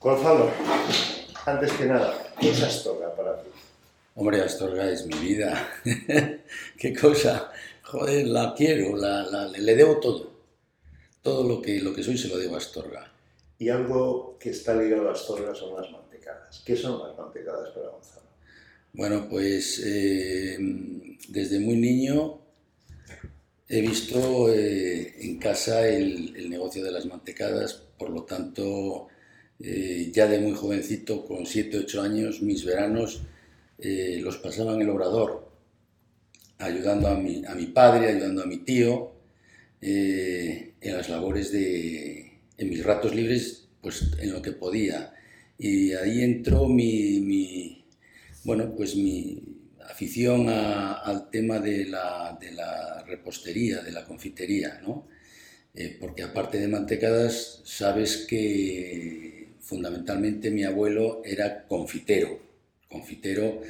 Gonzalo, antes que nada, ¿qué es Astorga para ti? Hombre, Astorga es mi vida. Qué cosa. Joder, la quiero, la, le debo todo. Todo lo que, lo que soy se lo debo a Astorga. Y algo que está ligado a Astorga son las mantecadas. ¿Qué son las mantecadas para Gonzalo? Bueno, pues eh, desde muy niño he visto eh, en casa el, negocio de las mantecadas, por lo tanto, eh, ya de muy jovencito, con 7, 8 años, mis veranos los pasaba en el obrador, ayudando a mi, a mi padre, ayudando a mi tío, en las labores de, en mis ratos libres, pues en lo que podía. Y ahí entró mi bueno, pues mi afición al tema de la, repostería, de la confitería, ¿no? Eh, porque aparte de mantecadas, sabes que fundamentalmente mi abuelo era confitero, confitero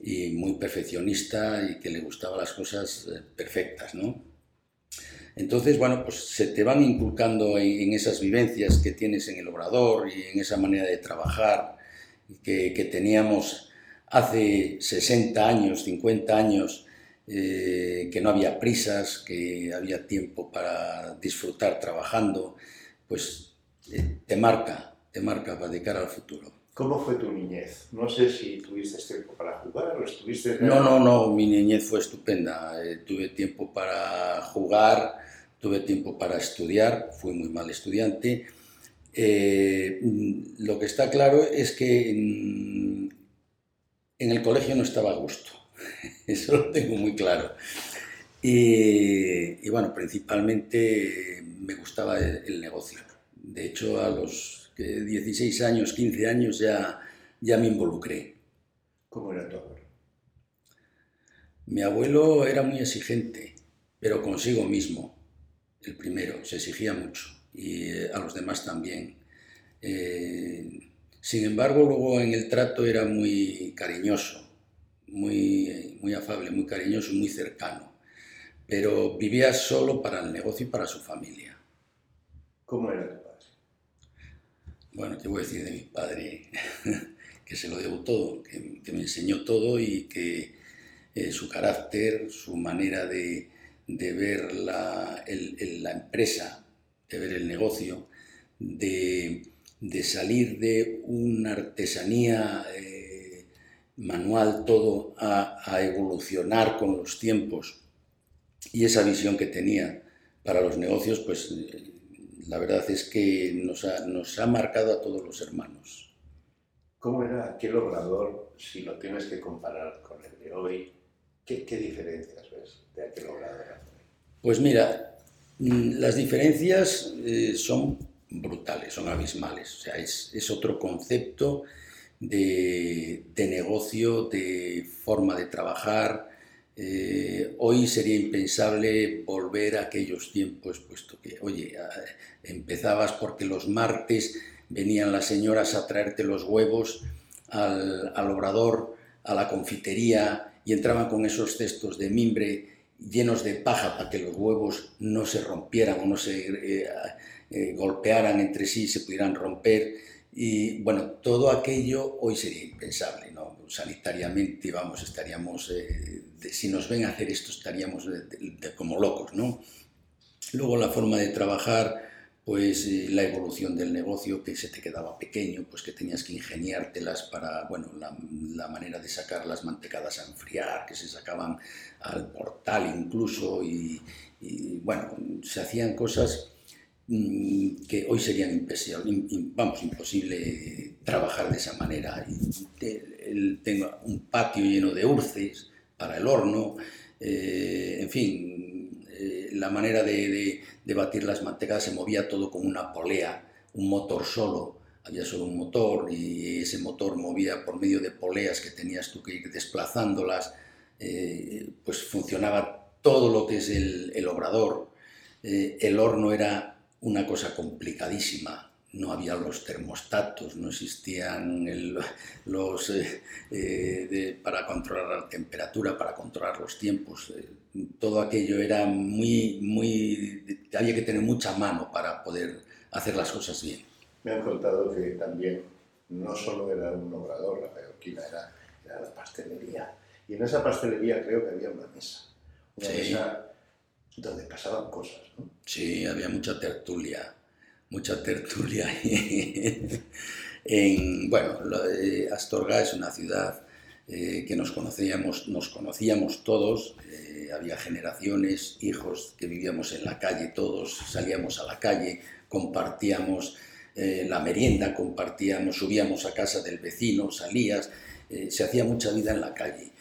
y muy perfeccionista y que le gustaban las cosas eh, perfectas, ¿no? Entonces, bueno, pues se te van inculcando en, esas vivencias que tienes en el obrador y en esa manera de trabajar que, teníamos hace 60 años, 50 años, eh, que no había prisas, que había tiempo para disfrutar trabajando, pues eh, te marca, te marca para de cara al futuro. ¿Cómo fue tu niñez? No sé si tuviste tiempo para jugar o estuviste... No, no, no, mi niñez fue estupenda. Eh, tuve tiempo para jugar, tuve tiempo para estudiar, fui muy mal estudiante. lo que está claro es que mm, en el colegio no estaba a gusto, eso lo tengo muy claro. Y, bueno, principalmente me gustaba el, negocio. De hecho, a los 16 años, 15 años ya, ya me involucré. ¿Cómo era tu abuelo? Mi abuelo era muy exigente, pero consigo mismo, el primero, se exigía mucho, y eh, a los demás también. Eh, sin embargo, luego en el trato era muy cariñoso, muy, muy afable, muy cariñoso, muy cercano. Pero vivía solo para el negocio y para su familia. ¿Cómo era? Bueno, te voy a decir de mi padre que se lo debo todo, que, me enseñó todo y que eh, su carácter, su manera de, ver la, empresa, de ver el negocio, de salir de una artesanía eh, manual todo a, evolucionar con los tiempos. Y esa visión que tenía para los negocios, pues la verdad es que nos ha, nos ha, marcado a todos los hermanos. ¿Cómo era aquel obrador, si lo tienes que comparar con el de hoy? ¿Qué, qué diferencias ves de aquel obrador? Pues mira, mm, las diferencias eh, son brutales, son abismales. O sea, es, otro concepto de, negocio, de forma de trabajar. Eh, hoy sería impensable volver a aquellos tiempos, puesto que, oye, empezabas porque los martes venían las señoras a traerte los huevos al, al obrador, a la confitería, y entraban con esos cestos de mimbre llenos de paja para que los huevos no se rompieran o no se eh, eh, golpearan entre sí, se pudieran romper. Y bueno, todo aquello hoy sería impensable, ¿no? Sanitariamente, vamos, estaríamos, eh, si nos ven hacer esto, estaríamos como locos, ¿no? Luego la forma de trabajar, pues eh, la evolución del negocio, que se te quedaba pequeño, pues que tenías que ingeniártelas para, bueno, la, la, manera de sacar las mantecadas a enfriar, que se sacaban al portal incluso, y, y bueno, se hacían cosas que hoy sería vamos, imposible trabajar de esa manera. Tengo un patio lleno de urces para el horno, eh, en fin, eh, la manera de, batir las mantecadas se movía todo con una polea, un motor solo, había solo un motor y ese motor movía por medio de poleas que tenías tú que ir desplazándolas, eh, pues funcionaba todo lo que es el, el obrador. el horno era una cosa complicadísima. No había los termostatos, no existían los eh, eh, para controlar la temperatura, para controlar los tiempos. Eh, todo aquello era muy, muy, había que tener mucha mano para poder hacer las cosas bien. Me han contado que también no solo era un obrador, la mallorquina, era, era la pastelería. Y en esa pastelería creo que había una mesa. Una Sí. mesa donde pasaban cosas. Sí, había mucha tertulia, mucha tertulia. en, bueno, Astorga es una ciudad eh, que nos conocíamos, nos conocíamos todos, eh, había generaciones, hijos que vivíamos en la calle todos, salíamos a la calle, compartíamos eh, la merienda, compartíamos, subíamos a casa del vecino, salías, se hacía mucha vida en la calle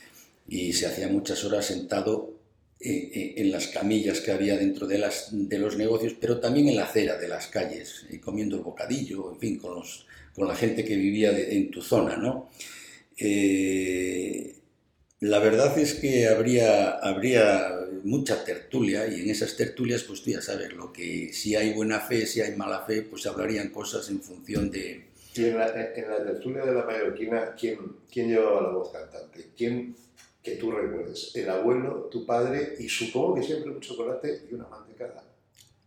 y se hacía muchas horas sentado en las camillas que había dentro de, las, de los negocios, pero también en la acera de las calles, eh, comiendo el bocadillo, en fin, con, los, con la gente que vivía de- en tu zona, ¿no? Eh, la verdad es que habría, habría mucha tertulia y en esas tertulias, pues tú ya sabes, lo que si hay buena fe, si hay mala fe, pues hablarían cosas en función de, Y en la, en la tertulia de la mallorquina, ¿quién, ¿quién llevaba la voz cantante? ¿Quién que tú recuerdes? ¿El abuelo, tu padre y supongo que siempre un chocolate y una mantecada?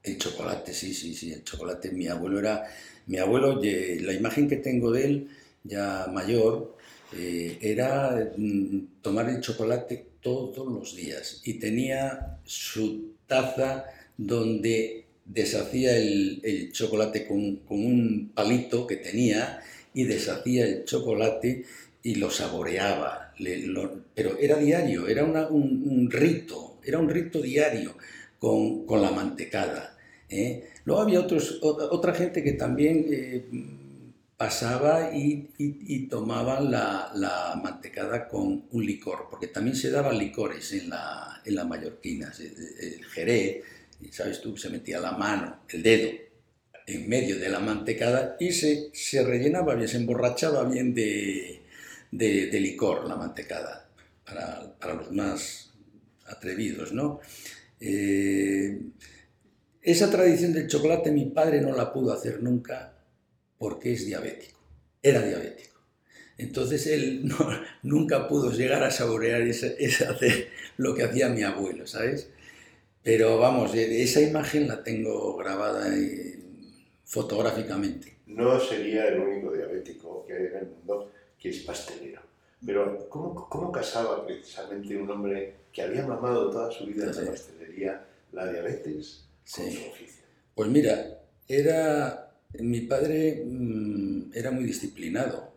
El chocolate, sí, sí, sí, el chocolate. Mi abuelo era, mi abuelo, la imagen que tengo de él, ya mayor, eh, era mm, tomar el chocolate todos los días y tenía su taza donde deshacía el, el chocolate con, con un palito que tenía y deshacía el chocolate y lo saboreaba, le- lo- pero era diario, era una- un, un rito, era un rito diario con, con la mantecada. ¿eh? Luego había otros, otra gente que también eh, pasaba y, y- y tomaban la, la mantecada con un licor, porque también se daban licores en la, en la mallorquina, se- el jerez, y sabes tú, se metía la mano, el dedo, en medio de la mantecada y se, se rellenaba bien, se emborrachaba bien de, de- de licor la mantecada, para, los más atrevidos, ¿no? Eh, esa tradición del chocolate mi padre no la pudo hacer nunca porque es diabético, era diabético. Entonces él nunca pudo llegar a saborear ese hacer lo que hacía mi abuelo, ¿sabes? Pero vamos, esa imagen la tengo grabada fotográficamente. No sería el único diabético que hay en el mundo que es pastelero. Pero ¿cómo, cómo casaba precisamente un hombre que había mamado toda su vida en la pastelería la diabetes con Sí. su oficio? Pues mira, era, mi padre mm, era muy disciplinado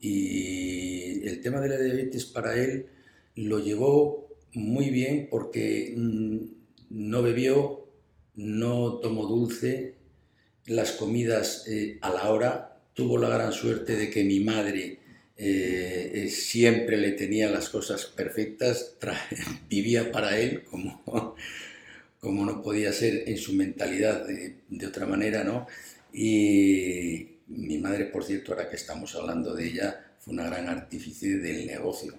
y el tema de la diabetes para él lo llevó muy bien porque mm, no bebió, no tomó dulce, las comidas eh, a la hora, tuvo la gran suerte de que mi madre eh, siempre le tenía las cosas perfectas, vivía para él como, como no podía ser en su mentalidad de, de otra manera, ¿no? Y mi madre, por cierto, ahora que estamos hablando de ella, fue una gran artífice del negocio,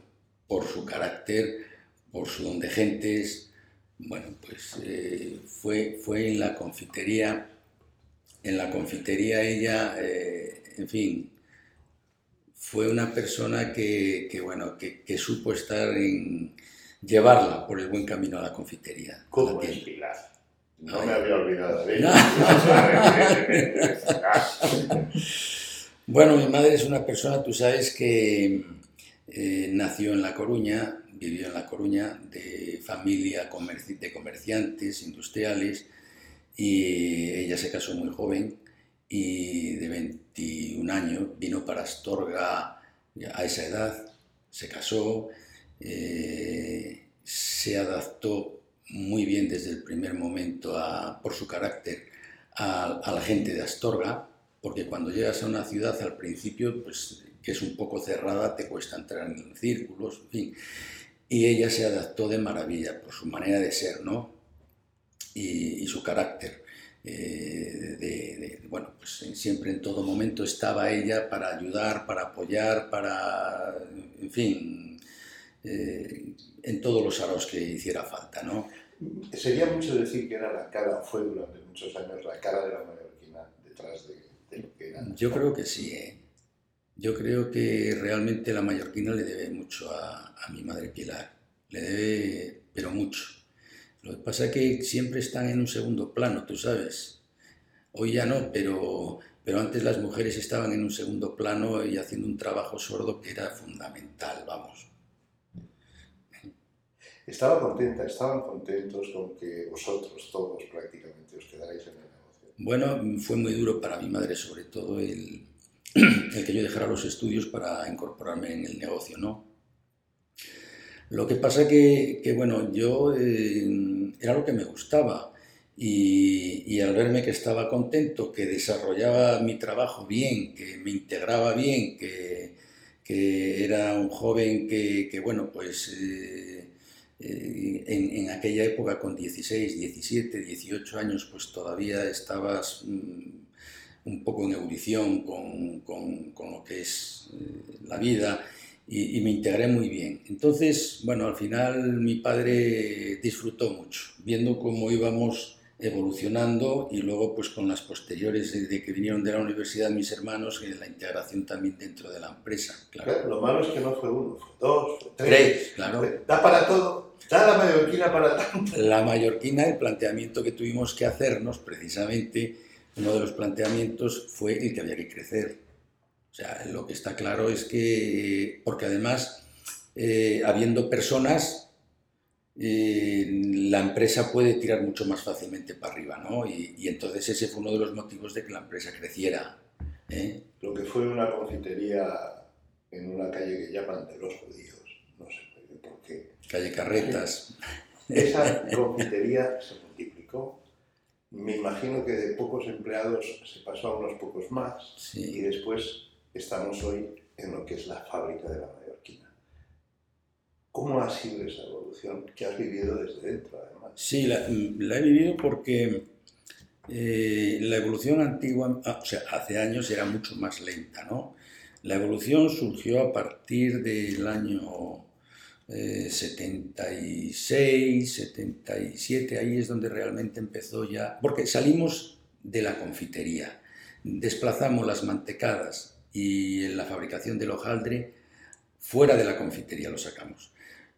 por su carácter, por su don de gentes. Bueno, pues eh, fue, fue en la confitería, en la confitería ella, eh, en fin, fue una persona que, que, bueno, que, que supo estar en llevarla por el buen camino a la confitería. la ¿Cómo es tienda. Pilar? No me había olvidado de ella. Bueno, mi madre es una persona, tú sabes, que eh, nació en La Coruña, vivió en La Coruña, de familia comerci- de comerciantes, industriales, y ella se casó muy joven y de 21 años vino para Astorga a esa edad, se casó, eh, se adaptó muy bien desde el primer momento por su carácter a, la gente de Astorga, porque cuando llegas a una ciudad al principio, pues que es un poco cerrada, te cuesta entrar en círculos, en fin. Y ella se adaptó de maravilla por su manera de ser, ¿no? Y su carácter. Eh, de, de- bueno, pues siempre en todo momento estaba ella para ayudar, para apoyar, para, en fin, eh, en todos los aros que hiciera falta, ¿no? Sería mucho decir que era la cara, fue durante muchos años la cara de la mallorquina detrás de, de lo que era. Yo creo que sí, ¿eh? Yo creo que realmente la mallorquina le debe mucho a, a mi madre Pilar. Le debe, pero mucho. Lo que pasa es que siempre están en un segundo plano, tú sabes. Hoy ya no, pero, pero antes las mujeres estaban en un segundo plano y haciendo un trabajo sordo que era fundamental, vamos. Estaba contenta, estaban contentos con que vosotros todos prácticamente os quedarais en el negocio. Bueno, fue muy duro para mi madre sobre todo el, el que yo dejara los estudios para incorporarme en el negocio, ¿no? Lo que pasa que, que bueno, yo eh, era lo que me gustaba y, al verme que estaba contento, que desarrollaba mi trabajo bien, que me integraba bien, que, que era un joven que, bueno, pues eh, eh, en, aquella época con 16, 17, 18 años, pues todavía estabas... Mm, un poco en ebullición con, con, con lo que es la vida y, y, me integré muy bien. Entonces, bueno, al final mi padre disfrutó mucho, viendo cómo íbamos evolucionando y luego pues con las posteriores de, que vinieron de la universidad mis hermanos y la integración también dentro de la empresa. Claro. Lo malo es que no fue uno, fue dos, fue tres. Tres, claro. Da para todo, da la mallorquina para tanto. La mallorquina, el planteamiento que tuvimos que hacernos precisamente uno de los planteamientos fue el que había que crecer. Sea, lo que está claro es que, porque además, eh, habiendo personas, eh, la empresa puede tirar mucho más fácilmente para arriba, ¿no? Y, y, entonces ese fue uno de los motivos de que la empresa creciera. ¿eh? Lo que fue una confitería en una calle que llaman de los judíos, no sé por qué. Calle Carretas. Esa confitería se multiplicó me imagino que de pocos empleados se pasó a unos pocos más sí. y después estamos hoy en lo que es la fábrica de la mallorquina. ¿Cómo ha sido esa evolución que has vivido desde dentro, además? Sí, la, la he vivido porque eh, la evolución antigua, o sea, hace años era mucho más lenta, ¿no? La evolución surgió a partir del año eh, 76, 77, ahí es donde realmente empezó ya, porque salimos de la confitería, desplazamos las mantecadas y en la fabricación del hojaldre fuera de la confitería lo sacamos.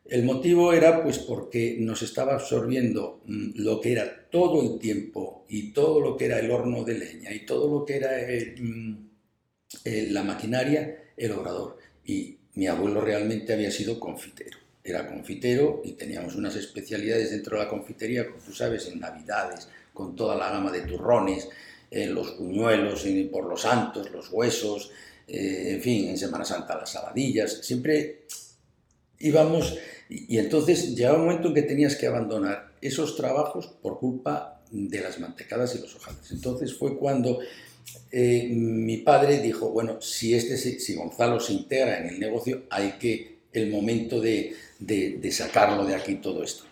El motivo era pues porque nos estaba absorbiendo lo que era todo el tiempo y todo lo que era el horno de leña y todo lo que era el, el, la maquinaria, el obrador. Y mi abuelo realmente había sido confitero. Era confitero y teníamos unas especialidades dentro de la confitería, como tú sabes, en Navidades, con toda la gama de turrones, eh, los puñuelos, eh, por los santos, los huesos, eh, en fin, en Semana Santa las saladillas. Siempre íbamos y, y entonces llegaba un momento en que tenías que abandonar esos trabajos por culpa de las mantecadas y los hojaldres. Entonces fue cuando eh, mi padre dijo, bueno, si, este, si Gonzalo se integra en el negocio, hay que el momento de, de, de, sacarlo de aquí todo esto.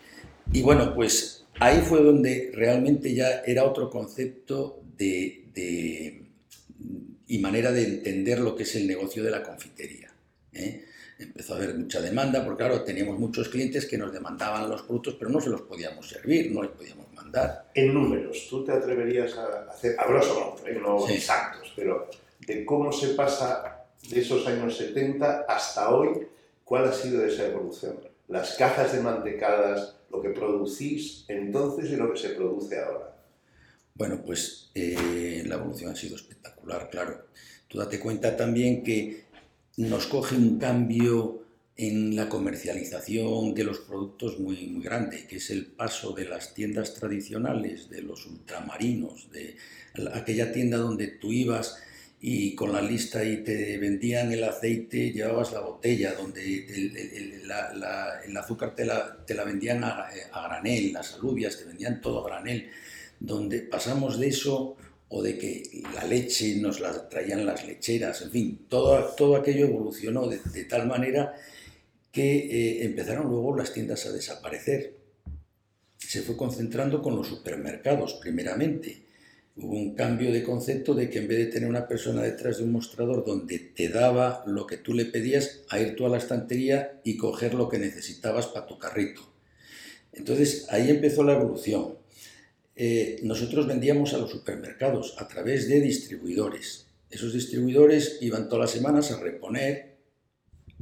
Y bueno, pues ahí fue donde realmente ya era otro concepto de, de y manera de entender lo que es el negocio de la confitería. ¿eh? Empezó a haber mucha demanda, porque claro, teníamos muchos clientes que nos demandaban los productos, pero no se los podíamos servir, no les podíamos mandar. En números, ¿tú te atreverías a hacer, grosso modo, ¿eh? no sí. exactos, pero de cómo se pasa de esos años 70 hasta hoy, cuál ha sido esa evolución? Las cajas de mantecadas, lo que producís entonces y lo que se produce ahora. Bueno, pues eh, la evolución ha sido espectacular, claro. Tú date cuenta también que nos coge un cambio en la comercialización de los productos muy, muy grande, que es el paso de las tiendas tradicionales, de los ultramarinos, de aquella tienda donde tú ibas y con la lista y te vendían el aceite, llevabas la botella, donde el, azúcar te la, vendían a, a, granel, las alubias te vendían todo a granel, donde pasamos de eso o de que la leche nos la traían las lecheras, en fin, todo, todo aquello evolucionó de, tal manera que eh, empezaron luego las tiendas a desaparecer. Se fue concentrando con los supermercados, primeramente. Hubo un cambio de concepto de que en vez de tener una persona detrás de un mostrador donde te daba lo que tú le pedías, a ir tú a la estantería y coger lo que necesitabas para tu carrito. Entonces ahí empezó la evolución eh, nosotros vendíamos a los supermercados a través de distribuidores. Esos distribuidores iban todas las semanas a reponer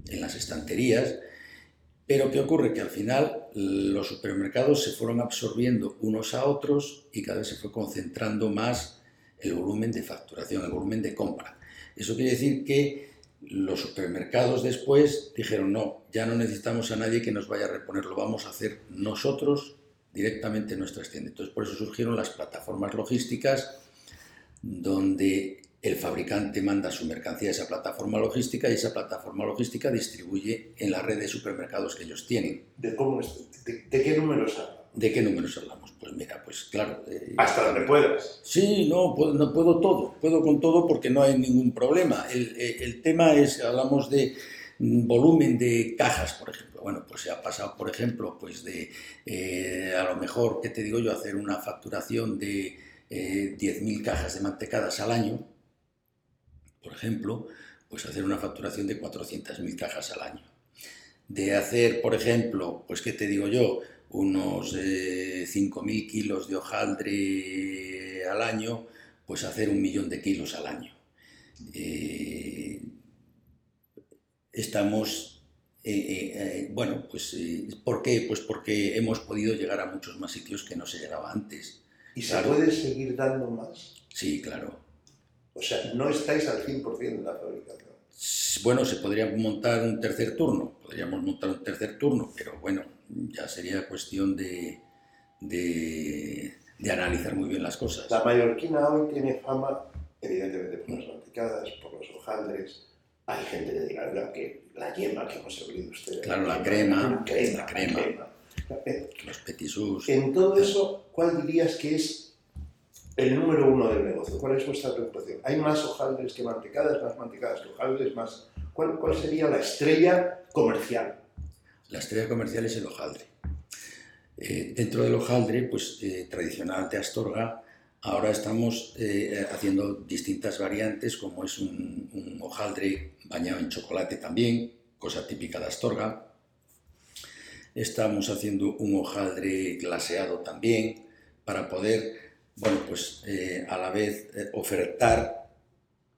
en las estanterías, pero ¿qué ocurre? Que al final los supermercados se fueron absorbiendo unos a otros y cada vez se fue concentrando más el volumen de facturación, el volumen de compra. Eso quiere decir que los supermercados después dijeron, no, ya no necesitamos a nadie que nos vaya a reponer, lo vamos a hacer nosotros directamente en nuestras tiendas. Entonces, por eso surgieron las plataformas logísticas, donde el fabricante manda su mercancía a esa plataforma logística y esa plataforma logística distribuye en la red de supermercados que ellos tienen. ¿De, cómo de, qué números hablamos? ¿De qué números hablamos? Pues mira, pues claro. Eh, Hasta donde puedas. Sí, no, puedo, no puedo todo. Puedo con todo porque no hay ningún problema. El, eh, el tema es, hablamos de volumen de cajas, por ejemplo. Bueno, pues se ha pasado, por ejemplo, pues de eh, a lo mejor, ¿qué te digo yo? Hacer una facturación de 10.000 cajas de mantecadas al año por ejemplo, pues hacer una facturación de 400.000 cajas al año. De hacer, por ejemplo, pues qué te digo yo, unos 5.000 eh, kilos de hojaldre al año, pues hacer un millón de kilos al año. Eh, estamos, eh, bueno, pues ¿por qué? Pues porque hemos podido llegar a muchos más sitios que no se llegaba antes. ¿Y se puede seguir dando más? Sí, claro. O sea, no estáis al 100% de la fabricación. Bueno, se podría montar un tercer turno, podríamos montar un tercer turno, pero bueno, ya sería cuestión de, de, analizar muy bien las cosas. La mallorquina hoy tiene fama, evidentemente, por las mantecadas, por los hojaldres. Hay gente que diga que la yema que hemos oído ustedes. Claro, la crema, la crema, los petisús. En todo eso, ¿cuál dirías que es el número uno del negocio? ¿Cuál es vuestra preocupación? ¿Hay más hojaldres que mantecadas, más mantecadas que hojaldres, más... ¿Cuál, cuál sería la estrella comercial? La estrella comercial es el hojaldre. Eh, dentro del hojaldre, pues eh, tradicional de Astorga, ahora estamos eh, haciendo distintas variantes, como es un, un, hojaldre bañado en chocolate también, cosa típica de Astorga. Estamos haciendo un hojaldre glaseado también, para poder bueno, pues eh, a la vez eh, ofertar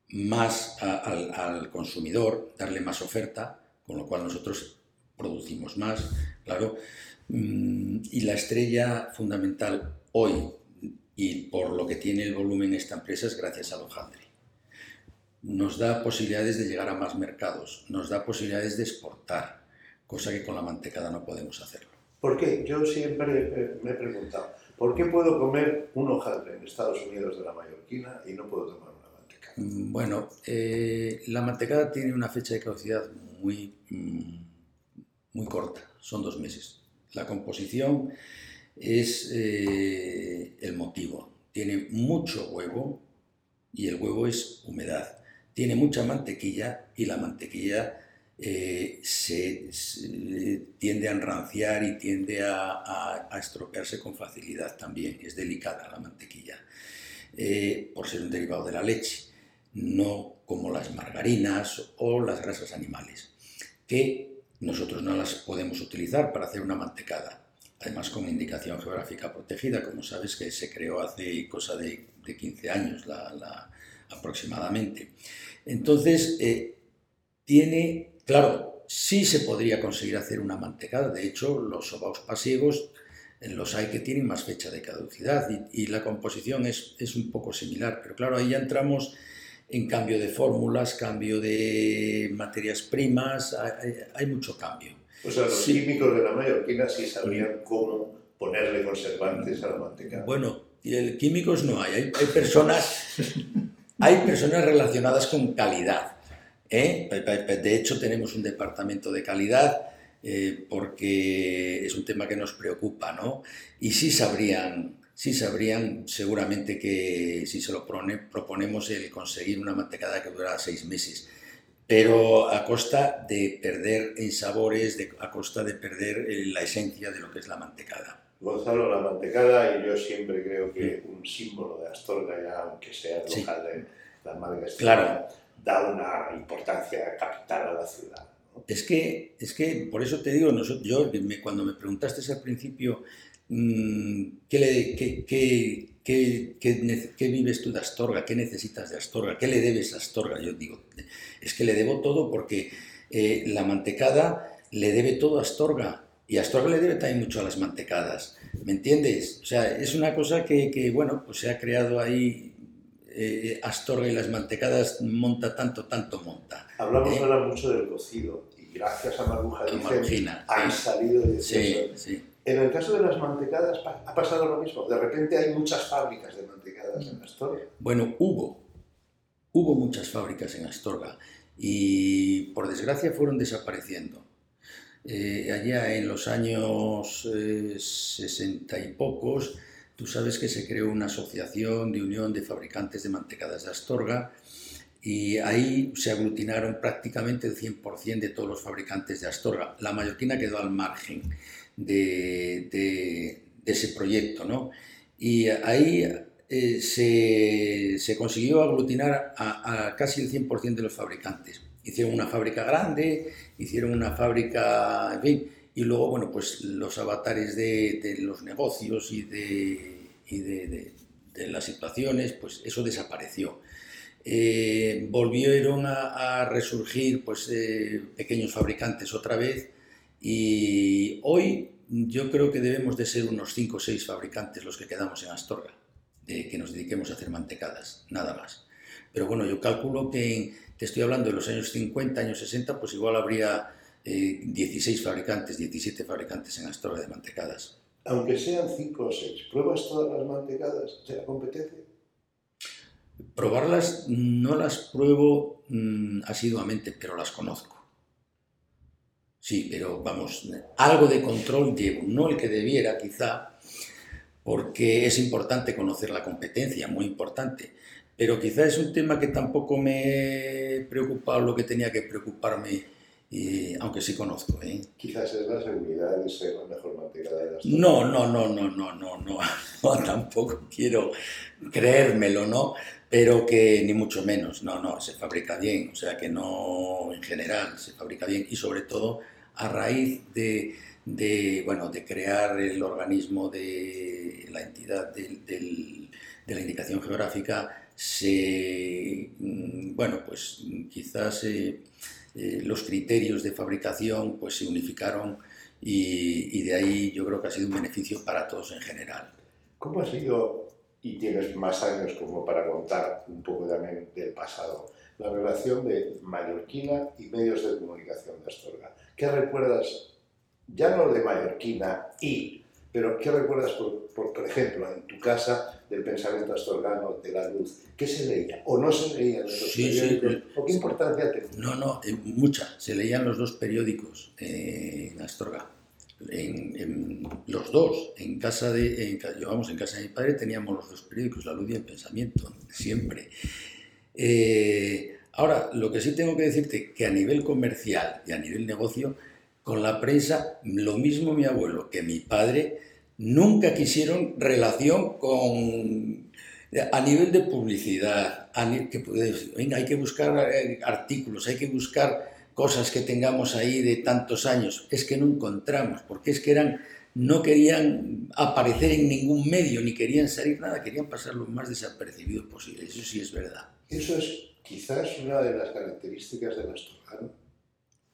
más al, consumidor, darle más oferta, con lo cual nosotros producimos más, claro. Mm, y la estrella fundamental hoy, y por lo que tiene el volumen esta empresa, es gracias al hojaldre. Nos da posibilidades de llegar a más mercados, nos da posibilidades de exportar, cosa que con la mantecada no podemos hacerlo. ¿Por qué? Yo siempre me he preguntado, ¿Por qué puedo comer un hojaldre en Estados Unidos de la mallorquina y no puedo tomar una mantecada? Mm, bueno, eh, la mantecada tiene una fecha de caducidad muy, mm, muy corta, son dos meses. La composición es eh, el motivo. Tiene mucho huevo y el huevo es humedad. Tiene mucha mantequilla y la mantequilla eh, se, tiende a enranciar y tiende a, estropearse con facilidad también. Es delicada la mantequilla, eh, por ser un derivado de la leche, no como las margarinas o las grasas animales, que nosotros no las podemos utilizar para hacer una mantecada. Además, con indicación geográfica protegida, como sabes, que se creó hace cosa de, 15 años aproximadamente. Entonces, eh, tiene Claro, sí se podría conseguir hacer una mantecada. De hecho, los sobaos pasivos los hay que tienen más fecha de caducidad y, la composición es, es, un poco similar. Pero claro, ahí ya entramos en cambio de fórmulas, cambio de materias primas, hay, mucho cambio. O sea, los químicos de la mallorquina sí sabrían cómo ponerle conservantes a la mantecada. Bueno, y el químicos no hay, hay, hay personas, hay personas relacionadas con calidad ¿eh? De hecho, tenemos un departamento de calidad eh, porque es un tema que nos preocupa, ¿no? Y sí sabrían, sí sabrían seguramente que si se lo proponemos el conseguir una mantecada que dura seis meses, pero a costa de perder en sabores, a costa de perder eh, la esencia de lo que es la mantecada. Gonzalo, la mantecada, y yo siempre creo que un símbolo de Astorga, ya aunque sea local de la marca Claro. da una importancia capital a la ciudad. Es, que, es que, por eso te digo, nosotros, yo cuando me preguntaste al principio mm, ¿qué, le, qué, qué, qué, vives tú de Astorga, qué necesitas de Astorga, qué le debes a Astorga, yo digo, es que le debo todo porque eh, la mantecada le debe todo a Astorga y Astorga le debe también mucho a las mantecadas, ¿me entiendes? O sea, es una cosa que, que bueno, pues se ha creado ahí eh, Astorga y las mantecadas monta tanto, tanto monta. Hablamos ¿Eh? ahora mucho del cocido y gracias a Maruja dicen, han salido de sí, sí. En el caso de las mantecadas ha pasado lo mismo. De repente hay muchas fábricas de mantecadas en Astorga. Bueno, hubo. Hubo muchas fábricas en Astorga y por desgracia fueron desapareciendo. Eh, allá en los años eh, sesenta y pocos, tú sabes que se creó una asociación de unión de fabricantes de mantecadas de Astorga y ahí se aglutinaron prácticamente el 100% de todos los fabricantes de Astorga. La mallorquina quedó al margen de, ese proyecto, ¿no? Y ahí eh, se, consiguió aglutinar a casi el 100% de los fabricantes hicieron una fábrica grande, hicieron una fábrica, en fin, y luego, bueno, pues los avatares de, los negocios y, de, de, las situaciones, pues eso desapareció. Eh, volvieron a, resurgir pues, eh, pequeños fabricantes otra vez y hoy yo creo que debemos de ser unos 5 o 6 fabricantes los que quedamos en Astorga, de que nos dediquemos a hacer mantecadas, nada más. Pero bueno, yo calculo que te estoy hablando de los años 50, años 60, pues igual habría 16 eh, fabricantes, 17 fabricantes en Astorga de mantecadas. Aunque sean 5 o 6, ¿pruebas todas las mantecadas de la competencia? Probarlas no las pruebo mm, asiduamente, pero las conozco. Sí, pero vamos, algo de control llevo, no el que debiera quizá, porque es importante conocer la competencia, muy importante, pero quizás es un tema que tampoco me preocupa lo que tenía que preocuparme, aunque sí conozco. ¿eh? Quizás es la seguridad de ser la mejor manteca de las No, no, no, no, no, no, no, no, tampoco quiero creérmelo, ¿no? Pero que ni mucho menos, no, no, se fabrica bien, o sea que no, en general, se fabrica bien y sobre todo a raíz de, de bueno, de crear el organismo de la entidad de la indicación geográfica, se, mm, bueno, pues quizás eh, eh, los criterios de fabricación pues, se unificaron y, de ahí yo creo que ha sido un beneficio para todos en general. ¿Cómo ha sido, y tienes más años como para contar un poco también del pasado, la relación de Mallorquina y medios de comunicación de Astorga? ¿Qué recuerdas, ya no de Mallorquina y, pero qué recuerdas, por, por ejemplo, en tu casa del pensamiento astorgano, de la luz, ¿qué se leía? ¿O no se leían los dos periódicos? ¿O qué importancia tenía? No, no, eh, mucha. Se leían los dos periódicos eh, en Astorga. En, los dos, en casa de, en, llevamos en casa de mi padre teníamos los dos periódicos, La Luz y el Pensamiento, siempre. Eh, ahora, lo que sí tengo que decirte que a nivel comercial y a nivel negocio, con la prensa, lo mismo mi abuelo que mi padre, nunca quisieron relación con a nivel de publicidad, que, venga, hay que buscar eh, artículos, hay que buscar cosas que tengamos ahí de tantos años. Es que no encontramos, porque es que eran, no querían aparecer en ningún medio, ni querían salir nada, querían pasar lo más desapercibido posible. Eso sí es verdad. Eso es quizás una de las características del astrólogo.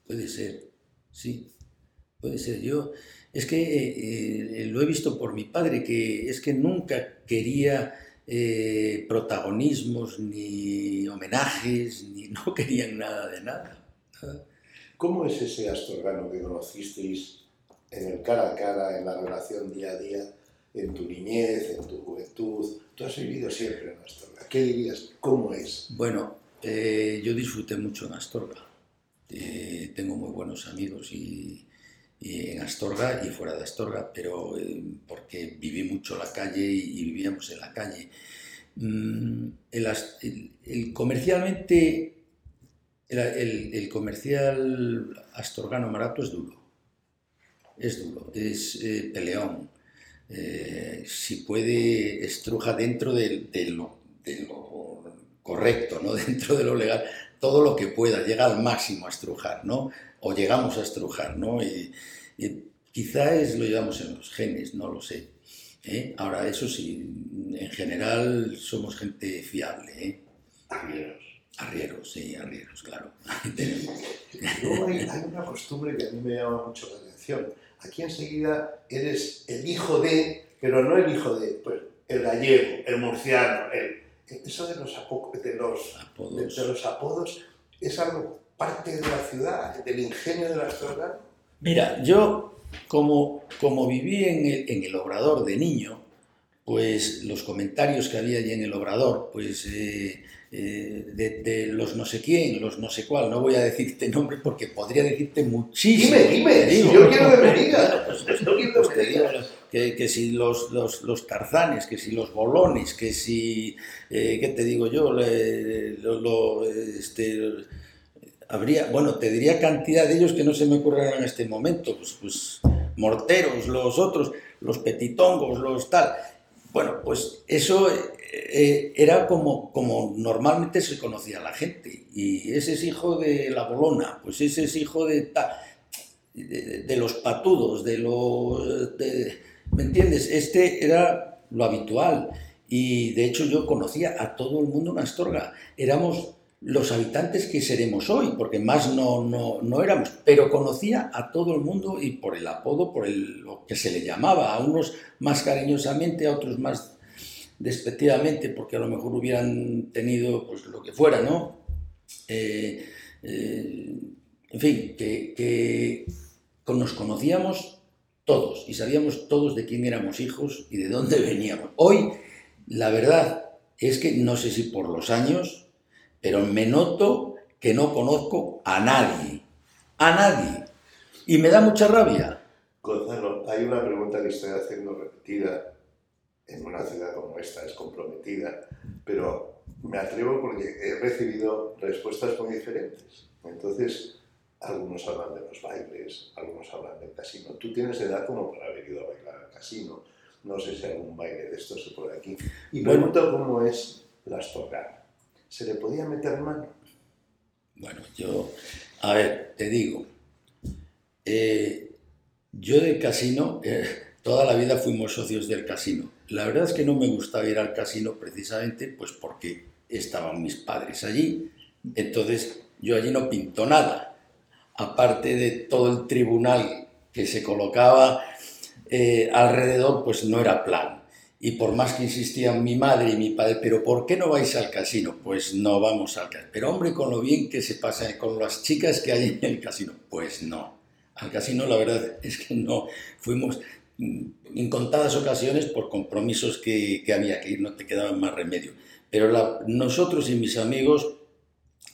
Puede ser, sí, puede ser. Yo, es que eh, eh, lo he visto por mi padre, que es que nunca quería eh, protagonismos, ni homenajes, ni no querían nada de nada, ¿Cómo es ese Astorgano que conocisteis en el cara a cara, en la relación día a día, en tu niñez, en tu juventud? Tú has vivido siempre en Astorga. ¿Qué dirías? ¿Cómo es? Bueno, yo disfruté mucho en Astorga. Tengo muy buenos amigos y, en Astorga y fuera de Astorga, pero eh, porque viví mucho la calle y, vivíamos en la calle. Mm, el, comercialmente, el, comercial astorgano marato es duro, es duro, es eh, peleón. Eh, si puede, estruja dentro de, lo, correcto, ¿no? dentro de lo legal, todo lo que pueda, llega al máximo a estrujar, ¿no? o llegamos a estrujar, ¿no? Y, quizás lo llevamos en los genes, no lo sé. ¿eh? Ahora, eso sí, en general somos gente fiable. ¿eh? Arrieros. Arrieros, sí, arrieros, claro. Luego hay, una costumbre que a mí me llama mucho la atención. Aquí enseguida eres el hijo de, pero no el hijo de, pues el gallego, el murciano, el, eso de los, de los, apodos. De, los apodos es algo parte de la ciudad, del ingenio de la ciudad. Mira, yo como, como viví en el, en el Obrador de niño, pues los comentarios que había allí en el Obrador, pues eh, eh, de, los no sé quién, los no sé cuál, no voy a decirte nombre porque podría decirte muchísimo. Dime, dime, yo quiero que me digas. Pues, pues, que, si los, los, los, tarzanes, que si los bolones, que si, eh, ¿qué te digo yo? Lo, este, habría, bueno, te diría cantidad de ellos que no se me ocurrirán en este momento, pues, pues morteros, los otros, los petitongos, los tal. Bueno, pues eso eh, era como, como normalmente se conocía la gente. Y ese es hijo de la bolona, pues ese es hijo de, de, los patudos, de los... ¿Me entiendes? Este era lo habitual. Y de hecho yo conocía a todo el mundo en Astorga. Éramos los habitantes que seremos hoy, porque más no, no, no, éramos, pero conocía a todo el mundo y por el apodo, por el, lo que se le llamaba, a unos más cariñosamente, a otros más despectivamente, porque a lo mejor hubieran tenido pues lo que fuera, ¿no? Eh, eh, en fin, que, que nos conocíamos todos y sabíamos todos de quién éramos hijos y de dónde veníamos. Hoy, la verdad es que no sé si por los años, pero me noto que no conozco a nadie, a nadie. Y me da mucha rabia. Gonzalo, hay una pregunta que estoy haciendo repetida en una ciudad como esta, es comprometida, pero me atrevo porque he recibido respuestas muy diferentes. Entonces, algunos hablan de los bailes, algunos hablan del casino. Tú tienes edad como para haber ido a bailar al casino. No sé si algún baile de estos se por aquí. Y pregunto cómo es la estocada se le podía meter mano. Bueno, yo, a ver, te digo, eh, yo del casino, eh, toda la vida fuimos socios del casino. La verdad es que no me gustaba ir al casino precisamente pues porque estaban mis padres allí, entonces yo allí no pinto nada, aparte de todo el tribunal que se colocaba eh, alrededor, pues no era plan. Y por más que insistían mi madre y mi padre, pero ¿por qué no vais al casino? Pues no vamos al casino. Pero hombre, con lo bien que se pasa con las chicas que hay en el casino, pues no. Al casino la verdad es que no. Fuimos en contadas ocasiones por compromisos que, había que ir, no te quedaba más remedio. Pero nosotros y mis amigos,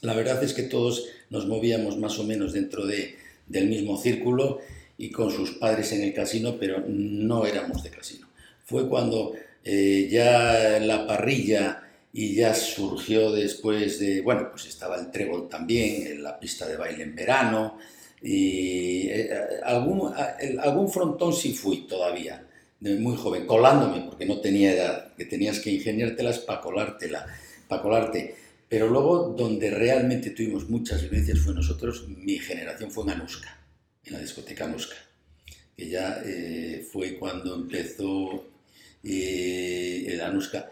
la verdad es que todos nos movíamos más o menos dentro de, del mismo círculo y con sus padres en el casino, pero no éramos de casino fue cuando eh, ya la parrilla y ya surgió después de, bueno, pues estaba el trébol también, en la pista de baile en verano, y eh, algún, algún frontón sí fui todavía, muy joven, colándome, porque no tenía edad, que tenías que ingeniártelas para colártela, para colarte. Pero luego, donde realmente tuvimos muchas vivencias fue nosotros, mi generación fue en Anuska, en la discoteca Anuska, que ya eh, fue cuando empezó y el Anuska.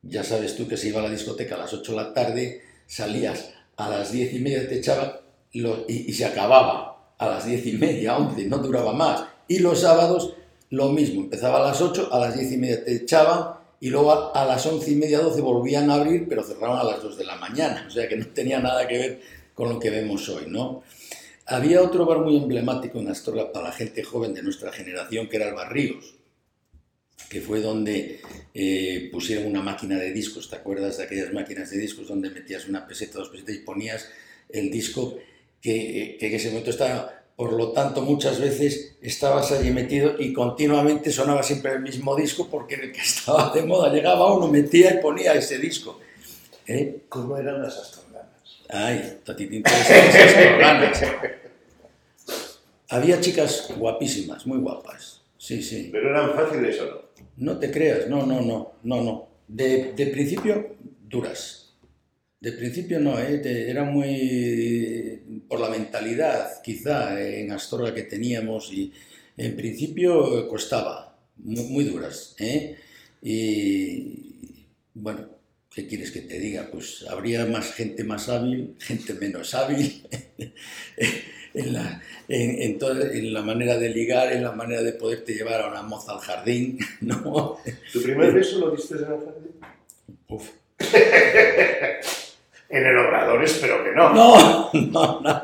Ya sabes tú que se iba a la discoteca a las 8 de la tarde, salías a las 10 y media, te echaban y, se acababa a las 10 y media, 11, no duraba más. Y los sábados lo mismo, empezaba a las 8, a las 10 y media te echaban y luego a, las 11 y media, 12 volvían a abrir, pero cerraban a las 2 de la mañana, o sea que no tenía nada que ver con lo que vemos hoy, ¿no? Había otro bar muy emblemático en Astorga para la gente joven de nuestra generación, que era el Barríos que fue donde eh, pusieron una máquina de discos, ¿te acuerdas de aquellas máquinas de discos donde metías una peseta, dos pesetas y ponías el disco que, que en ese momento estaba... Por lo tanto, muchas veces estabas allí metido y continuamente sonaba siempre el mismo disco porque el que estaba de moda llegaba uno, metía y ponía ese disco. ¿Eh? ¿Cómo eran las astroganas? Ay, a ti te interesan las astroganas. Había chicas guapísimas, muy guapas. Sí, sí. ¿Pero eran fáciles o no? No te creas, no, no, no, no, no. De, principio, duras. De principio no, ¿eh? era muy por la mentalidad, quizá, en Astorga que teníamos, y en principio costaba, muy, duras. ¿eh? Y bueno, ¿qué quieres que te diga? Pues habría más gente más hábil, gente menos hábil. en la, en, en, la manera de ligar, en la manera de poderte llevar a una moza al jardín, ¿no? ¿Tu primer beso lo diste en el jardín? Uf. en el Obrador espero que no. No, no, no.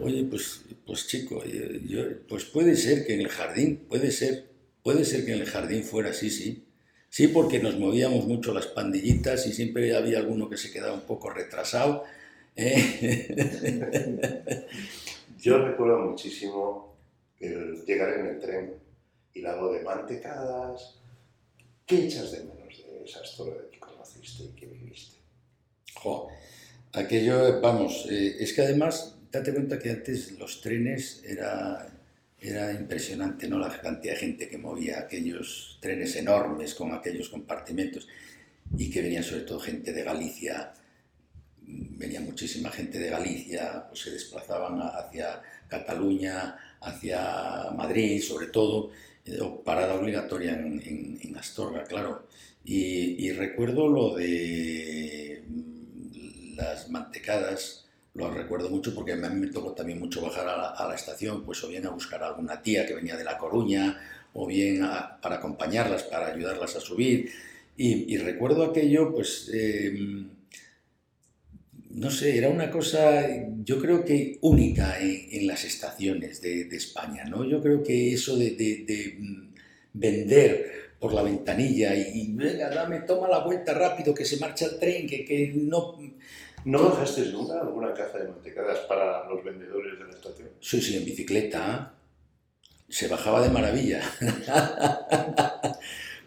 Oye, pues, pues chico, yo, pues puede ser que en el jardín, puede ser, puede ser que en el jardín fuera así, sí. Sí, porque nos movíamos mucho las pandillitas y siempre había alguno que se quedaba un poco retrasado. ¿eh? Yo recuerdo muchísimo el llegar en el tren y la de mantecadas. ¿Qué echas de menos de esa historia que conociste y que viviste? Aquello, vamos, eh, es que además, date cuenta que antes los trenes era, era impresionante, ¿no? La cantidad de gente que movía aquellos trenes enormes con aquellos compartimentos y que venía sobre todo gente de Galicia, venía muchísima gente de Galicia, pues se desplazaban hacia Cataluña, hacia Madrid, sobre todo, eh, parada obligatoria en, Astorga, claro. Y, recuerdo lo de las mantecadas, lo recuerdo mucho porque a mí me tocó también mucho bajar a la, estación, pues o bien a buscar a alguna tía que venía de La Coruña, o bien para acompañarlas, para ayudarlas a subir. Y, recuerdo aquello, pues... Eh, no sé, era una cosa, yo creo que única en, las estaciones de, España, ¿no? Yo creo que eso de, mm, vender por la ventanilla y, venga, dame, toma la vuelta rápido, que se marcha el tren, que, que no... ¿No bajaste nunca alguna caja de mantecadas para los vendedores de la estación? Sí, sí, en bicicleta. Se bajaba de maravilla.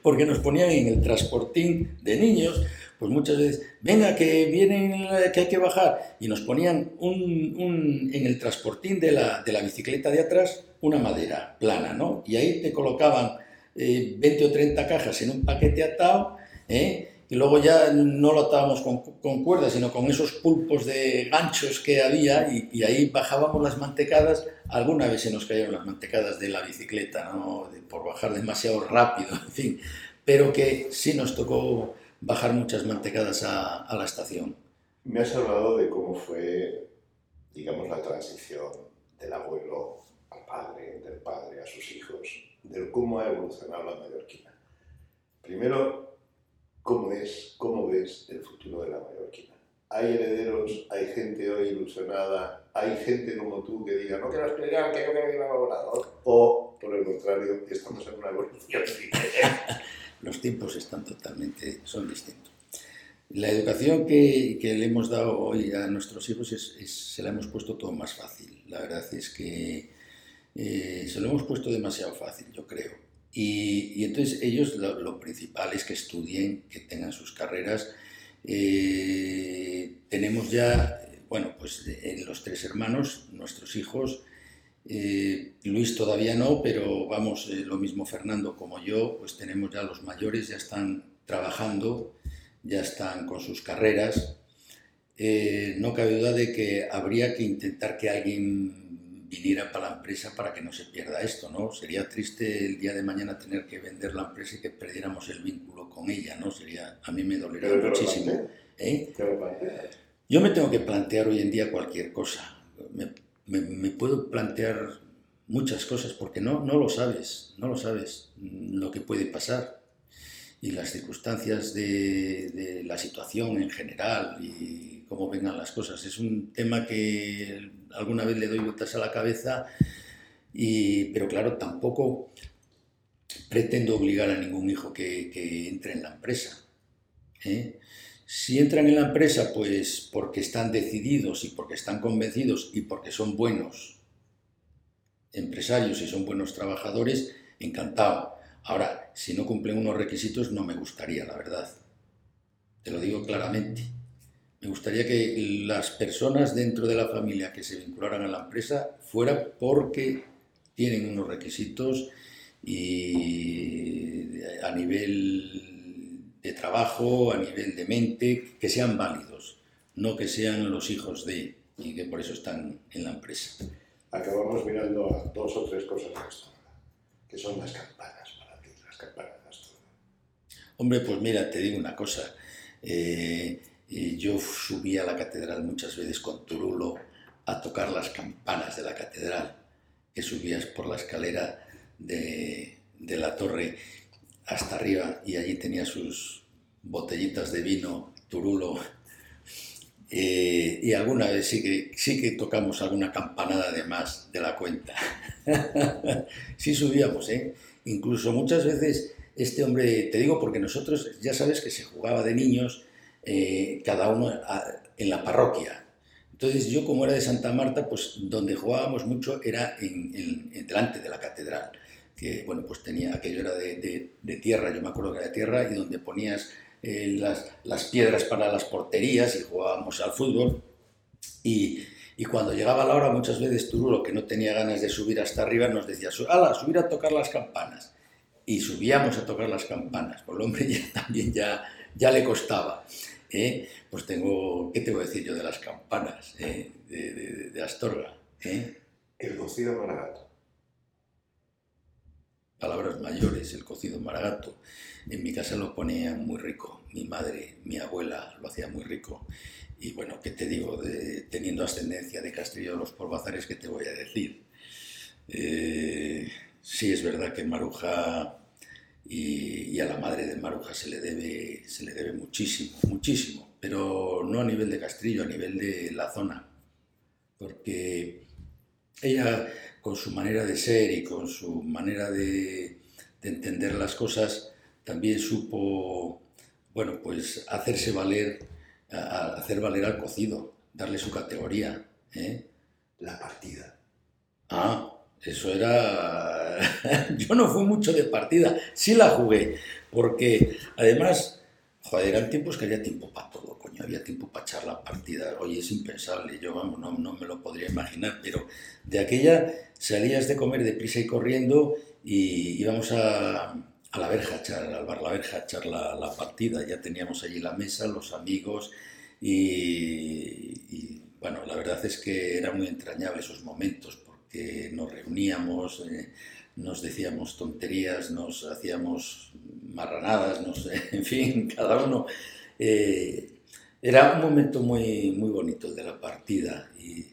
Porque nos ponían en el transportín de niños pues muchas veces, venga, que vienen, que hay que bajar, y nos ponían un, en el transportín de la, de la, bicicleta de atrás una madera plana, ¿no? Y ahí te colocaban 20 eh, o 30 cajas en un paquete atado, ¿eh? Y luego ya no lo atábamos con, con cuerdas, sino con esos pulpos de ganchos que había, y, ahí bajábamos las mantecadas, alguna vez se nos cayeron las mantecadas de la bicicleta, ¿no? por bajar demasiado rápido, en fin, pero que sí nos tocó bajar muchas mantecadas a, a la estación. Me has hablado de cómo fue, digamos, la transición del abuelo al padre, del padre a sus hijos, de cómo ha evolucionado la mallorquina. Primero, ¿cómo es, cómo ves el futuro de la mallorquina? ¿Hay herederos, hay gente hoy ilusionada, hay gente como tú que diga, no quiero explicar que yo quiero ir a volador? O, por el contrario, estamos en una evolución los tiempos están totalmente, son distintos. La educación que, que le hemos dado hoy a nuestros hijos es, se la hemos puesto todo más fácil. La verdad es que eh, se lo hemos puesto demasiado fácil, yo creo. Y, y entonces ellos lo, principal es que estudien, que tengan sus carreras. Eh, tenemos ya, bueno, pues en los tres hermanos, nuestros hijos, eh, Luis todavía no, pero vamos, eh, lo mismo Fernando como yo, pues tenemos ya los mayores, ya están trabajando, ya están con sus carreras. Eh, no cabe duda de que habría que intentar que alguien viniera para la empresa para que no se pierda esto, ¿no? Sería triste el día de mañana tener que vender la empresa y que perdiéramos el vínculo con ella, ¿no? Sería, a mí me dolería muchísimo. Yo me tengo que plantear hoy en día cualquier cosa me, puedo plantear muchas cosas porque no, no lo sabes, no lo sabes lo que puede pasar y las circunstancias de, la situación en general y cómo vengan las cosas. Es un tema que alguna vez le doy vueltas a la cabeza, y, pero claro, tampoco pretendo obligar a ningún hijo que, entre en la empresa. ¿eh? Si entran en la empresa, pues porque están decididos y porque están convencidos y porque son buenos empresarios y son buenos trabajadores, encantado. Ahora, si no cumplen unos requisitos, no me gustaría, la verdad. Te lo digo claramente. Me gustaría que las personas dentro de la familia que se vincularan a la empresa fuera porque tienen unos requisitos y a nivel de trabajo, a nivel de mente, que sean válidos, no que sean los hijos de y que por eso están en la empresa. Acabamos mirando a dos o tres cosas de esto, que son las campanas para ti, las campanas Hombre, pues mira, te digo una cosa. Eh, yo subí a la catedral muchas veces con Turulo a tocar las campanas de la catedral, que subías por la escalera de, de la torre hasta arriba y allí tenía sus, botellitas de vino, turulo, eh, y alguna vez sí que, sí que tocamos alguna campanada de más de la cuenta. sí subíamos, ¿eh? Incluso muchas veces este hombre, te digo porque nosotros ya sabes que se jugaba de niños, eh, cada uno en la parroquia. Entonces yo como era de Santa Marta, pues donde jugábamos mucho era en, delante de la catedral, que bueno, pues tenía, aquello era de, tierra, yo me acuerdo que era de tierra, y donde ponías eh, las, piedras para las porterías y jugábamos al fútbol. Y, cuando llegaba la hora, muchas veces Turulo, que no tenía ganas de subir hasta arriba, nos decía, ¡Hala, subir a tocar las campanas! Y subíamos a tocar las campanas. Pues el hombre también ya, ya le costaba. ¿eh? Pues tengo, ¿qué te voy a decir yo de las campanas eh? de, Astorga? ¿eh? El cocido maragato. Palabras mayores, el cocido maragato. En mi casa lo ponían muy rico. Mi madre, mi abuela lo hacía muy rico. Y bueno, ¿qué te digo? De, teniendo ascendencia de Castillo de los Porbazares, ¿qué te voy a decir? sí, es verdad que Maruja y, a la madre de Maruja se le, debe, se le debe muchísimo, muchísimo, pero no a nivel de Castrillo, a nivel de la zona, porque ella con su manera de ser y con su manera de, entender las cosas también supo, bueno, pues hacerse valer, hacer valer al cocido, darle su categoría. ¿eh? La partida. Ah, eso era... Yo no fui mucho de partida, sí la jugué, porque además, joder, eran tiempos que había tiempo para todo, coño, había tiempo para echar la partida. Hoy es impensable, yo vamos, no, no me lo podría imaginar, pero de aquella salías de comer deprisa y corriendo y íbamos a, a la verja, a echar, al bar La Verja, a echar la, partida. Ya teníamos allí la mesa, los amigos y, y, bueno, la verdad es que era muy entrañable esos momentos que nos reuníamos, eh, nos decíamos tonterías, nos hacíamos marranadas, nos, en fin, cada uno. Eh, era un momento muy, muy bonito de la partida. Y,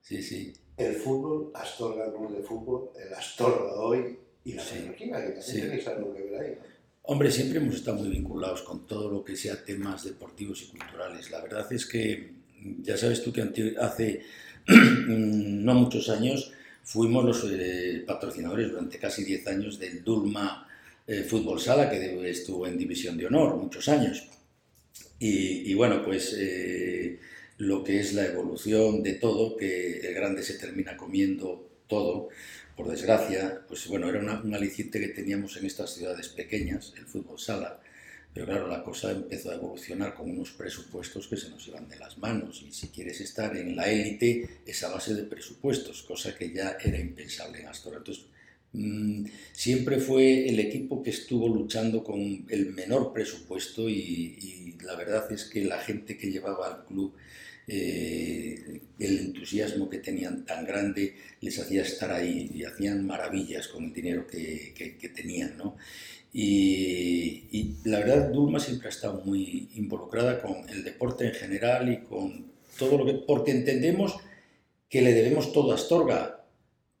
sí, sí. El fútbol, Astorga Club de Fútbol, el Astorga hoy y la sí, que también sí. algo que ver ahí. Hombre, siempre hemos estado muy vinculados con todo lo que sea temas deportivos y culturales. La verdad es que ya sabes tú que hace no muchos años, fuimos los eh, patrocinadores durante casi 10 años del Dulma eh, Fútbol Sala, que estuvo en División de Honor muchos años. Y, bueno, pues eh, lo que es la evolución de todo, que el grande se termina comiendo todo, por desgracia, pues bueno, era un aliciente que teníamos en estas ciudades pequeñas, el fútbol sala, pero claro, la cosa empezó a evolucionar con unos presupuestos que se nos iban de las manos y si quieres estar en la élite es a base de presupuestos, cosa que ya era impensable en Astorga. Entonces, mm, siempre fue el equipo que estuvo luchando con el menor presupuesto y, la verdad es que la gente que llevaba al club eh, el entusiasmo que tenían tan grande les hacía estar ahí y hacían maravillas con el dinero que, que tenían. ¿no? Y, la verdad, Dulma siempre ha estado muy involucrada con el deporte en general y con todo lo que... porque entendemos que le debemos todo a Astorga,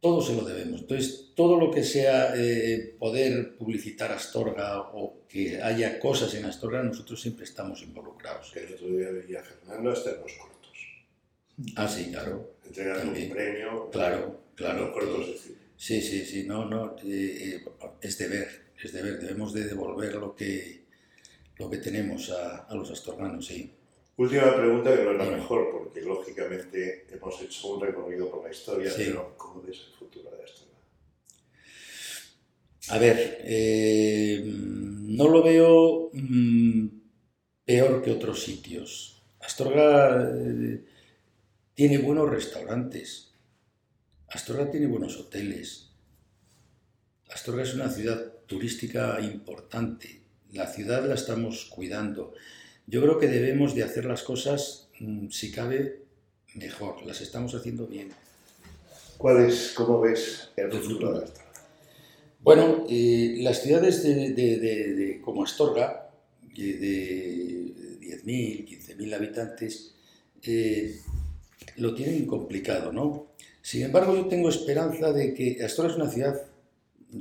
todo se lo debemos. Entonces, todo lo que sea eh, poder publicitar Astorga o que haya cosas en Astorga, nosotros siempre estamos involucrados. Que el otro día veía Fernando hasta en los cortos. Ah, sí, claro. Entregando un premio. Claro, claro. Los cortos. Sí, sí, sí, no, no, eh, eh, es deber es deber, debemos de devolver lo que, lo que tenemos a, a los astorganos, sí. Última pregunta, que no es la mejor, porque lógicamente hemos hecho un recorrido por la historia, pero ¿cómo ves el futuro de Astorga? A ver, eh, no lo veo mmm, peor que otros sitios. Astorga eh, tiene buenos restaurantes, Astorga tiene buenos hoteles, Astorga es una ciudad turística importante. La ciudad la estamos cuidando. Yo creo que debemos de hacer las cosas, mm, si cabe, mejor. Las estamos haciendo bien. ¿Cuál es, cómo ves el, futuro de Astorga? Bueno, eh, las ciudades de, como Astorga, de 10.000, 15.000 habitantes, eh, lo tienen complicado, ¿no? Sin embargo, yo tengo esperanza de que Astorga es una ciudad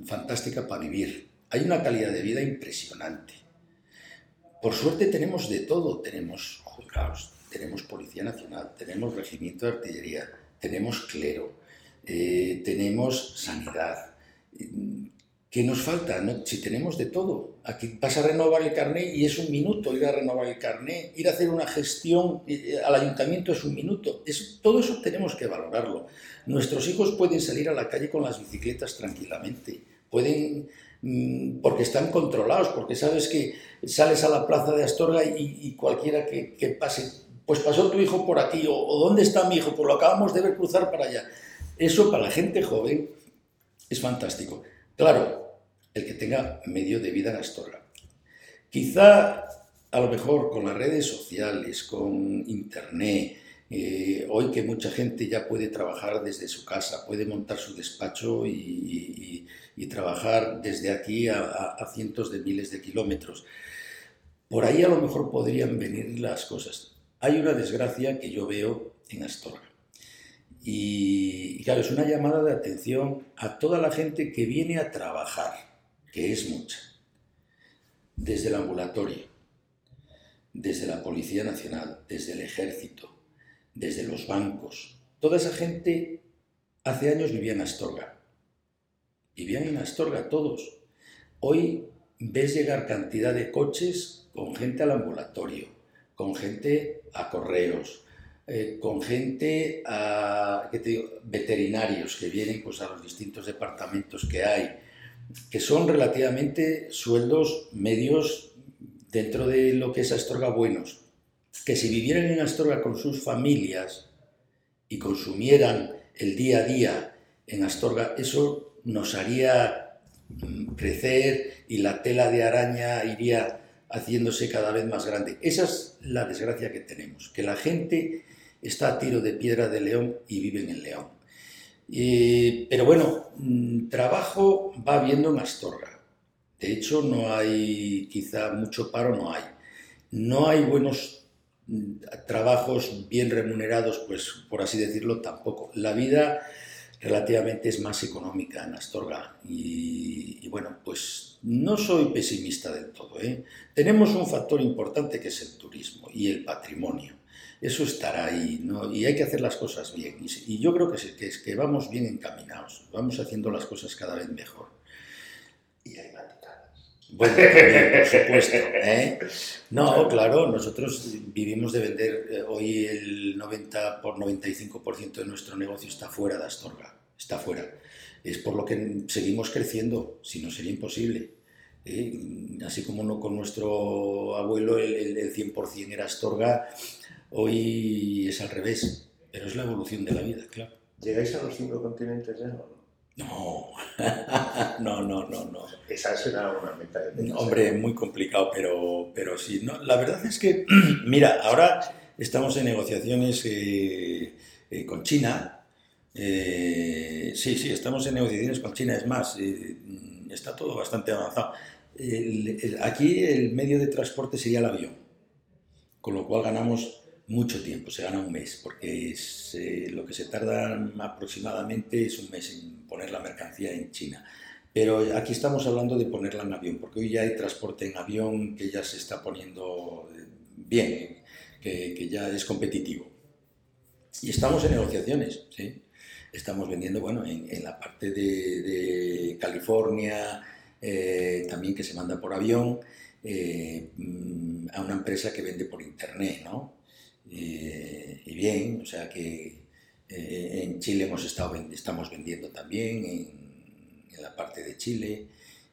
fantástica para vivir. Hay una calidad de vida impresionante. Por suerte tenemos de todo, tenemos juzgados, tenemos Policía Nacional, tenemos Regimiento de Artillería, tenemos clero, eh, tenemos sanidad. ¿Qué nos falta? Si tenemos de todo. Aquí vas a renovar el carné y es un minuto ir a renovar el carné, ir a hacer una gestión eh, al ayuntamiento es un minuto. Es, todo eso tenemos que valorarlo. Nuestros hijos pueden salir a la calle con las bicicletas tranquilamente. Pueden mm, porque están controlados, porque sabes que sales a la plaza de Astorga y, cualquiera que, que, pase, pues pasó tu hijo por aquí, o, o, dónde está mi hijo, pues lo acabamos de ver cruzar para allá. Eso para la gente joven es fantástico. Claro, el que tenga medio de vida en Astorga. Quizá, a lo mejor, con las redes sociales, con Internet, eh, hoy que mucha gente ya puede trabajar desde su casa, puede montar su despacho y, trabajar desde aquí a, cientos de miles de kilómetros. Por ahí a lo mejor podrían venir las cosas. Hay una desgracia que yo veo en Astorga. y claro, es una llamada de atención a toda la gente que viene a trabajar que es mucha, desde el ambulatorio, desde la Policía Nacional, desde el Ejército, desde los bancos. Toda esa gente hace años vivía en Astorga. Vivían en Astorga todos. Hoy ves llegar cantidad de coches con gente al ambulatorio, con gente a correos, eh, con gente a veterinarios que vienen pues, a los distintos departamentos que hay, que son relativamente sueldos medios dentro de lo que es Astorga buenos, que si vivieran en Astorga con sus familias y consumieran el día a día en Astorga, eso nos haría mm, crecer y la tela de araña iría haciéndose cada vez más grande. Esa es la desgracia que tenemos, que la gente está a tiro de piedra de león y vive en el león pero bueno, mm, trabajo va habiendo en Astorga. De hecho, no hay, quizá mucho paro no hay. No hay buenos mm, trabajos bien remunerados, pues por así decirlo, tampoco. La vida relativamente es más económica en Astorga y, y bueno, pues no soy pesimista del todo. ¿eh? Tenemos un factor importante que es el turismo y el patrimonio eso estará ahí, ¿no? Y hay que hacer las cosas bien. Y, yo creo que, que, es que vamos bien encaminados, vamos haciendo las cosas cada vez mejor. Y hay maticadas. Bueno, por supuesto. ¿eh? No, claro, nosotros vivimos de vender, eh, hoy el 90 por 95% de nuestro negocio está fuera de Astorga, está fuera. Es por lo que seguimos creciendo, si no sería imposible. ¿eh? Así como no con nuestro abuelo el, el 100% era Astorga, Hoy es al revés, pero es la evolución de la vida, claro. ¿Llegáis a los cinco continentes ya o no? No, no, no, no, Esa será una meta de Hombre, muy complicado, pero, pero sí. No, la verdad es que, mira, ahora estamos en negociaciones eh, eh, con China. Eh, sí, sí, estamos en negociaciones con China. Es más, está todo bastante avanzado. aquí el medio de transporte sería el avión, con lo cual ganamos mucho tiempo, se gana un mes, porque es, eh, lo que se tarda aproximadamente es un mes en poner la mercancía en China. Pero aquí estamos hablando de ponerla en avión, porque hoy ya hay transporte en avión que ya se está poniendo eh, bien, que, ya es competitivo. Y estamos en negociaciones, ¿sí? Estamos vendiendo, bueno, en, la parte de, California, eh, también que se manda por avión, mm, a una empresa que vende por internet, ¿no? Eh, y bien, o sea que eh, en Chile hemos estado, estamos vendiendo también, en, la parte de Chile,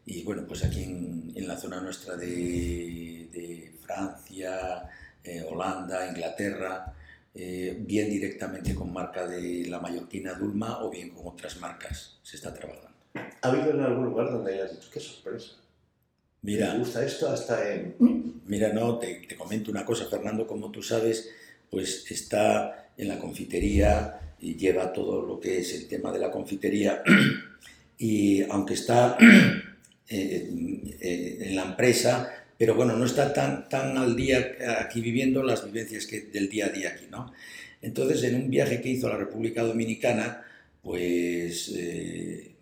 y bueno, pues aquí en, la zona nuestra de, Francia, eh, Holanda, Inglaterra, bien directamente con marca de la mallorquina Dulma o bien con otras marcas se está trabajando. ¿Ha habido en algún lugar donde hayas dicho, qué sorpresa? Mira, ¿Me gusta esto hasta en...? Mira, no, te, te comento una cosa, Fernando, como tú sabes, pues está en la confitería y lleva todo lo que es el tema de la confitería y aunque está eh, eh, en la empresa, pero bueno, no está tan, tan al día aquí viviendo las vivencias que, del día a día aquí, ¿no? Entonces, en un viaje que hizo a la República Dominicana, pues eh,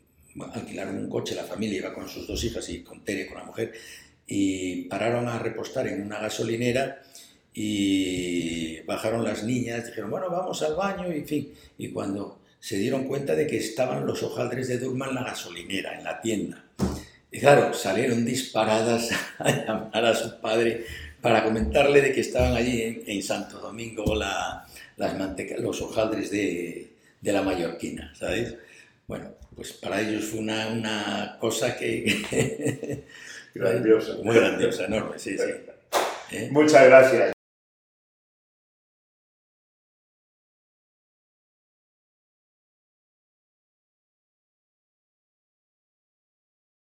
alquilaron un coche, la familia iba con sus dos hijas y con Tere, con la mujer, y pararon a repostar en una gasolinera y bajaron las niñas, dijeron, bueno, vamos al baño, y en fin, y cuando se dieron cuenta de que estaban los hojaldres de Durma en la gasolinera, en la tienda. Y claro, salieron disparadas a llamar a su padre para comentarle de que estaban allí en, Santo Domingo la, las los hojaldres de, de, la mallorquina, ¿sabéis? Bueno, pues para ellos fue una, una cosa que... grandiosa. Muy grandiosa, enorme, sí, sí. ¿Eh? Muchas gracias.